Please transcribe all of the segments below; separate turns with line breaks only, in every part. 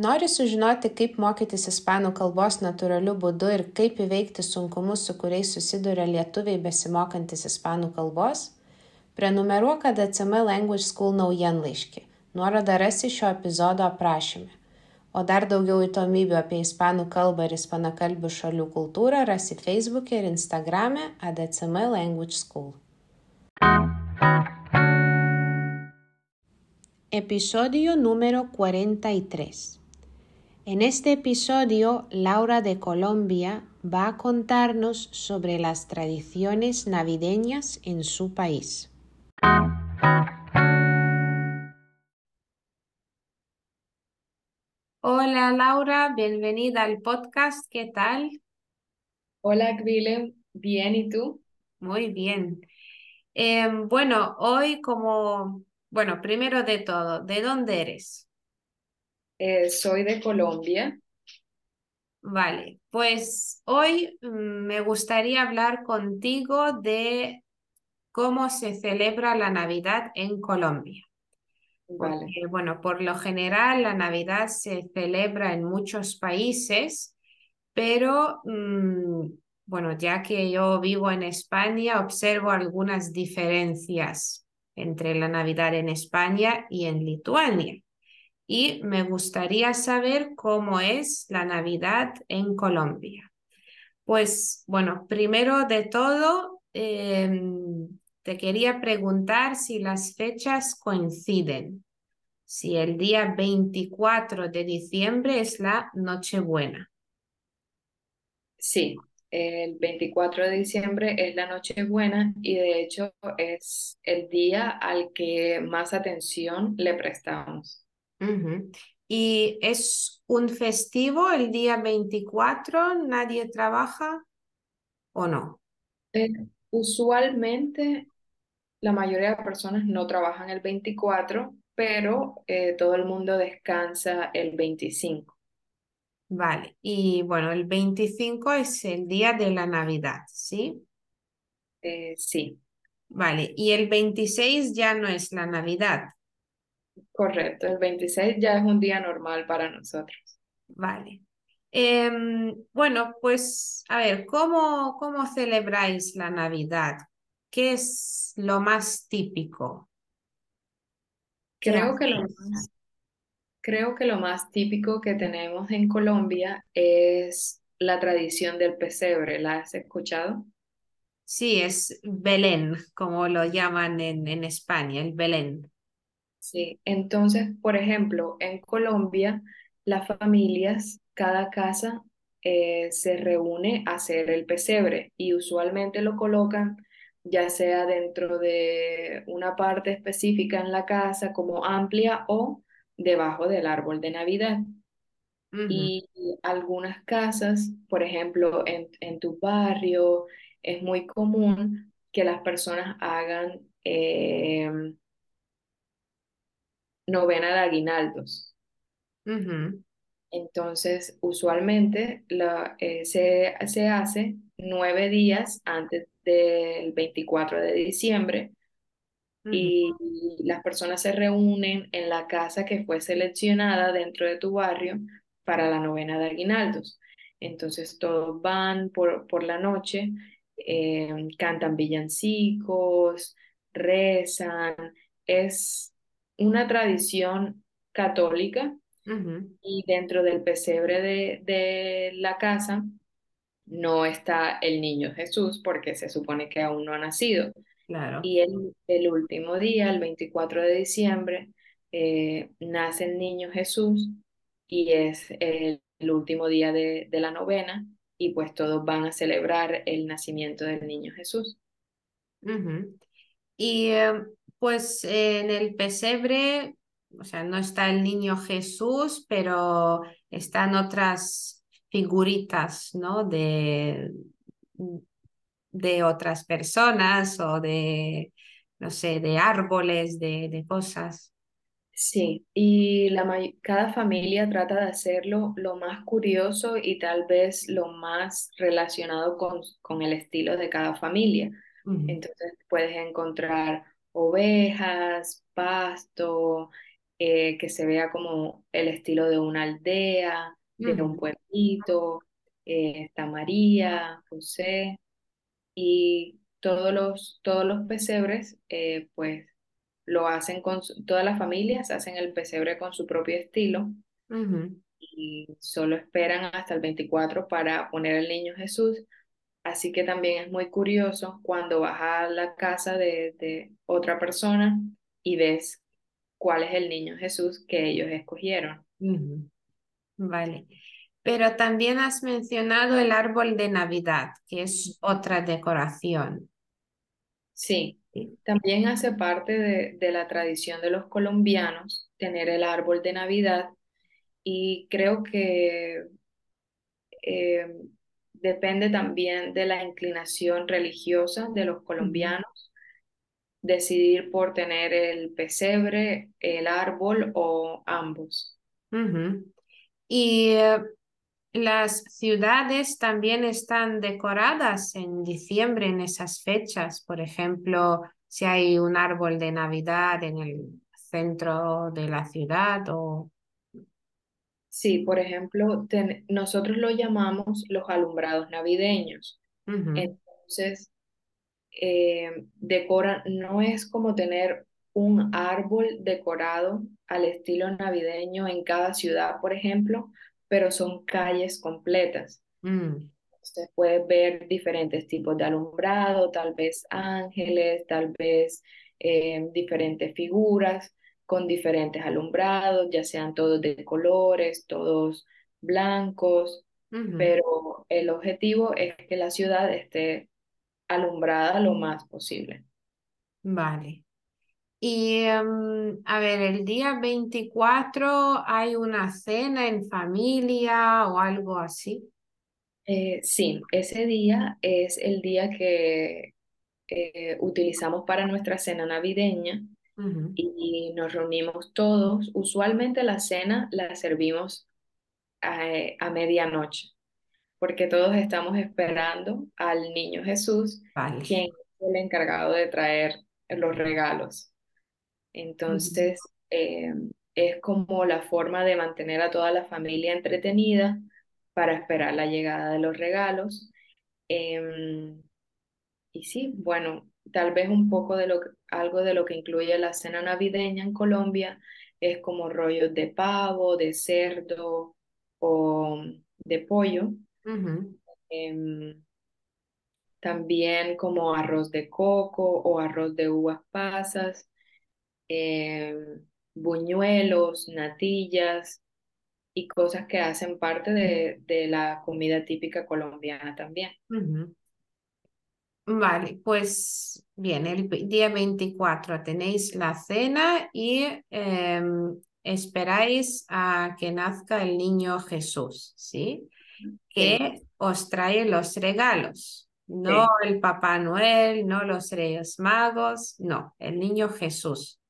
Nori sužinoti, kaip mokytis ispanų kalbos natūraliu būdu ir kaip įveikti sunkumus, su kuriais susiduria lietuviai besimokantis ispanų kalbos? Prenumeruok ADCM Language School naujienlaiškį. Nuorodą rasi šio epizodo aprašyme. O dar daugiau įdomybių apie ispanų kalbą ir ispanakalbių šalių kultūrą rasi Facebook'e ir Instagram'e ADCM Language School. Episodio número 43. En este episodio, Laura de Colombia va a contarnos sobre las tradiciones navideñas en su país. Hola Laura, bienvenida al podcast. ¿Qué tal?
Hola, Grile. Bien, ¿y tú?
Muy bien. Em, bueno, hoy como, bueno, primero de todo, ¿de dónde eres?
Eh, soy de Colombia.
Vale, pues hoy mm, me gustaría hablar contigo de cómo se celebra la Navidad en Colombia.
Vale.
Porque, bueno, por lo general la Navidad se celebra en muchos países, pero mm, bueno, ya que yo vivo en España, observo algunas diferencias entre la Navidad en España y en Lituania y me gustaría saber cómo es la Navidad en Colombia. Pues bueno, primero de todo, em, te quería preguntar si las fechas coinciden, si el día 24 de diciembre es la Nochebuena.
Sí, el 24 de diciembre es la Nochebuena y de hecho es el día al que más atención le prestamos.
¿Y es un festivo el día 24? ¿Nadie trabaja o no?
Eh, usualmente la mayoría de personas no trabajan el 24, pero eh, todo el mundo descansa el 25.
Vale, y bueno, el 25 es el día de la Navidad, ¿sí?
Eh, sí,
Vale, y el 26 ya no es la Navidad.
Correcto. El 26 ya es un día normal para nosotros.
Vale. Em, bueno, pues a ver, ¿cómo, cómo celebráis la Navidad? ¿Qué es lo más típico? ¿Qué
Creo que lo más, creo que lo más típico que tenemos en Colombia es la tradición del pesebre. ¿La has escuchado?
Sí, es Belén, como lo llaman en, en España, el Belén.
Sí, entonces, por ejemplo, en Colombia, las familias, cada casa eh, se reúne a hacer el pesebre y usualmente lo colocan ya sea dentro de una parte específica en la casa como amplia o debajo del árbol de Navidad. Y algunas casas, por ejemplo, en, en tu barrio, es muy común que las personas hagan em, novena de aguinaldos.
ujú,
Entonces, usualmente la, eh, se, se hace nueve días antes del 24 de diciembre y las personas se reúnen en la casa que fue seleccionada dentro de tu barrio para la novena de aguinaldos. Entonces, todos van por, por la noche, eh, cantan villancicos, rezan. Es una tradición católica y dentro del pesebre de, de la casa no está el niño Jesús porque se supone que aún no ha nacido.
Claro.
Y el, el último día, el 24 de diciembre, eh, nace el niño Jesús y es el, el último día de, de la novena y pues todos van a celebrar el nacimiento del niño Jesús.
ujú. Y eh, pues en el pesebre, o sea, no está el niño Jesús, pero están otras figuritas, ¿no? De, de otras personas o de, no sé, de árboles, de, de cosas.
Sí, y la cada familia trata de hacerlo lo más curioso y tal vez lo más relacionado con, con el estilo de cada familia. Entonces puedes encontrar ovejas, pasto, eh, que se vea como el estilo de una aldea, de un pueblito, eh, está María, José, y todos los, todos los pesebres, eh, pues lo hacen con, su- todas las familias hacen el pesebre con su propio estilo y solo esperan hasta el 24 para poner al niño Jesús. Así que también es muy curioso cuando vas a la casa de, de otra persona y ves cuál es el niño Jesús que ellos escogieron.
Vale. Pero también has mencionado el árbol de Navidad, que es otra decoración.
Sí,
¿sí?
también hace parte de, de la tradición de los colombianos tener el árbol de Navidad y creo que eh, depende también de la inclinación religiosa de los colombianos, decidir por tener el pesebre, el árbol o ambos.
Y eh, las ciudades también están decoradas en diciembre en esas fechas. Por ejemplo, si hay un árbol de Navidad en el centro de la ciudad o...
Sí, por ejemplo, ten- nosotros lo llamamos los alumbrados navideños. Entonces, eh, decoran, no es como tener un árbol decorado al estilo navideño en cada ciudad, por ejemplo, pero son calles completas.
mm,
Usted puede ver diferentes tipos de alumbrado, tal vez ángeles, tal vez eh, diferentes figuras con diferentes alumbrados, ya sean todos de colores, todos blancos, pero el objetivo es que la ciudad esté alumbrada lo más posible.
Vale. Y em, a ver, el día 24 hay una cena en familia o algo así.
Eh, sí, ese día es el día que eh, utilizamos para nuestra cena navideña Y nos reunimos todos. Usualmente la cena la servimos a, a medianoche, porque todos estamos esperando al niño Jesús,
Vale.
quien es el encargado de traer los regalos. Entonces, eh, es como la forma de mantener a toda la familia entretenida para esperar la llegada de los regalos. Em, y sí, bueno, tal vez un poco de lo que- algo de lo que incluye la cena navideña en Colombia es como rollos de pavo, de cerdo o de pollo. Em, también como arroz de coco o arroz de uvas pasas, em, buñuelos, natillas y cosas que hacen parte de, de la comida típica colombiana también.
Vale, pues bien, el día 24 tenéis la cena y em, esperáis a que nazca el niño Jesús, ¿sí?
Sí,
Que os trae los regalos, no
sí,
el Papá Noel, no los Reyes Magos, no, el niño Jesús,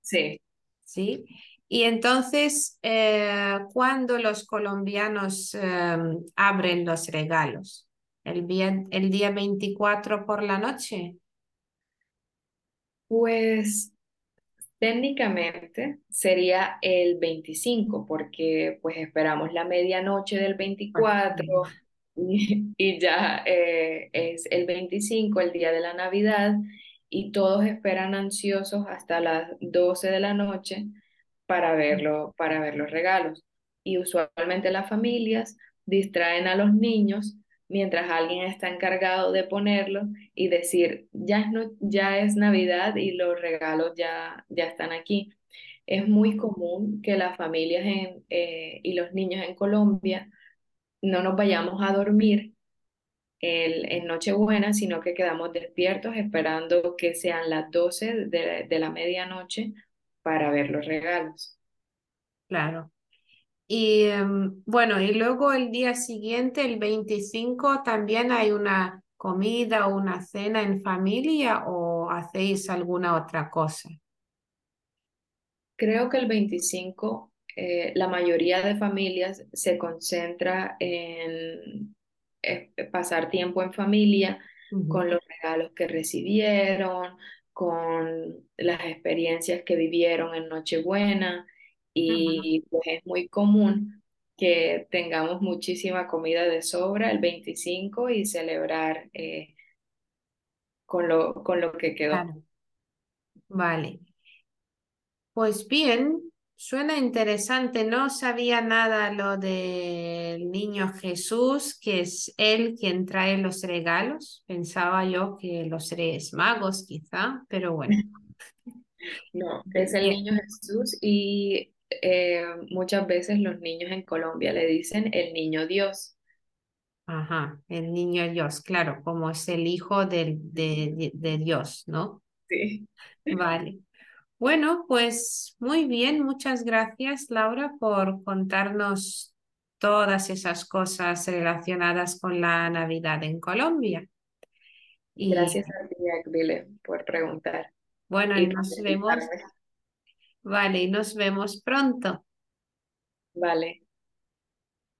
sí.
¿sí? Y entonces, eh, ¿cuándo los colombianos em, abren los regalos? ¿El día, el día 24 por la noche?
Pues técnicamente sería el 25 porque pues esperamos la medianoche del
Pues,
24 y, y ya eh, es el 25 el día de la Navidad, y todos esperan ansiosos hasta las 12 de la noche para verlo, para ver los regalos. Y usualmente las familias distraen a los niños mientras alguien está encargado de ponerlo y decir, ya es, no- ya es Navidad y los regalos ya, ya están aquí. Es muy común que las familias en, eh, y los niños en Colombia no nos vayamos a dormir el- en Nochebuena, sino que quedamos despiertos esperando que sean las 12 de, de la medianoche para ver los regalos.
Claro. Y em, bueno, y luego el día siguiente, el 25, también hay una comida o una cena en familia o hacéis alguna otra cosa.
Creo que el 25, eh, la mayoría de familias se concentra en eh, pasar tiempo en familia con los regalos que recibieron, con las experiencias que vivieron en Nochebuena Y pues es muy común que tengamos muchísima comida de sobra el 25 y celebrar eh, con lo, con lo que quedó.
claro. Vale. Pues bien, suena interesante. No sabía nada lo del niño Jesús, que es él quien trae los regalos. Pensaba yo que los Reyes Magos, quizá, pero bueno.
No, es el niño Jesús y eh, muchas veces los niños en Colombia le dicen el niño Dios.
Ajá, el niño Dios, claro, como es el hijo del, de, de Dios, ¿no?
Sí.
Vale. Bueno, pues muy bien, muchas gracias, Laura, por contarnos todas esas cosas relacionadas con la Navidad en Colombia. Y
Gracias a ti, por preguntar
bueno, y nos vemos. Vale, y nos vemos pronto.
Vale.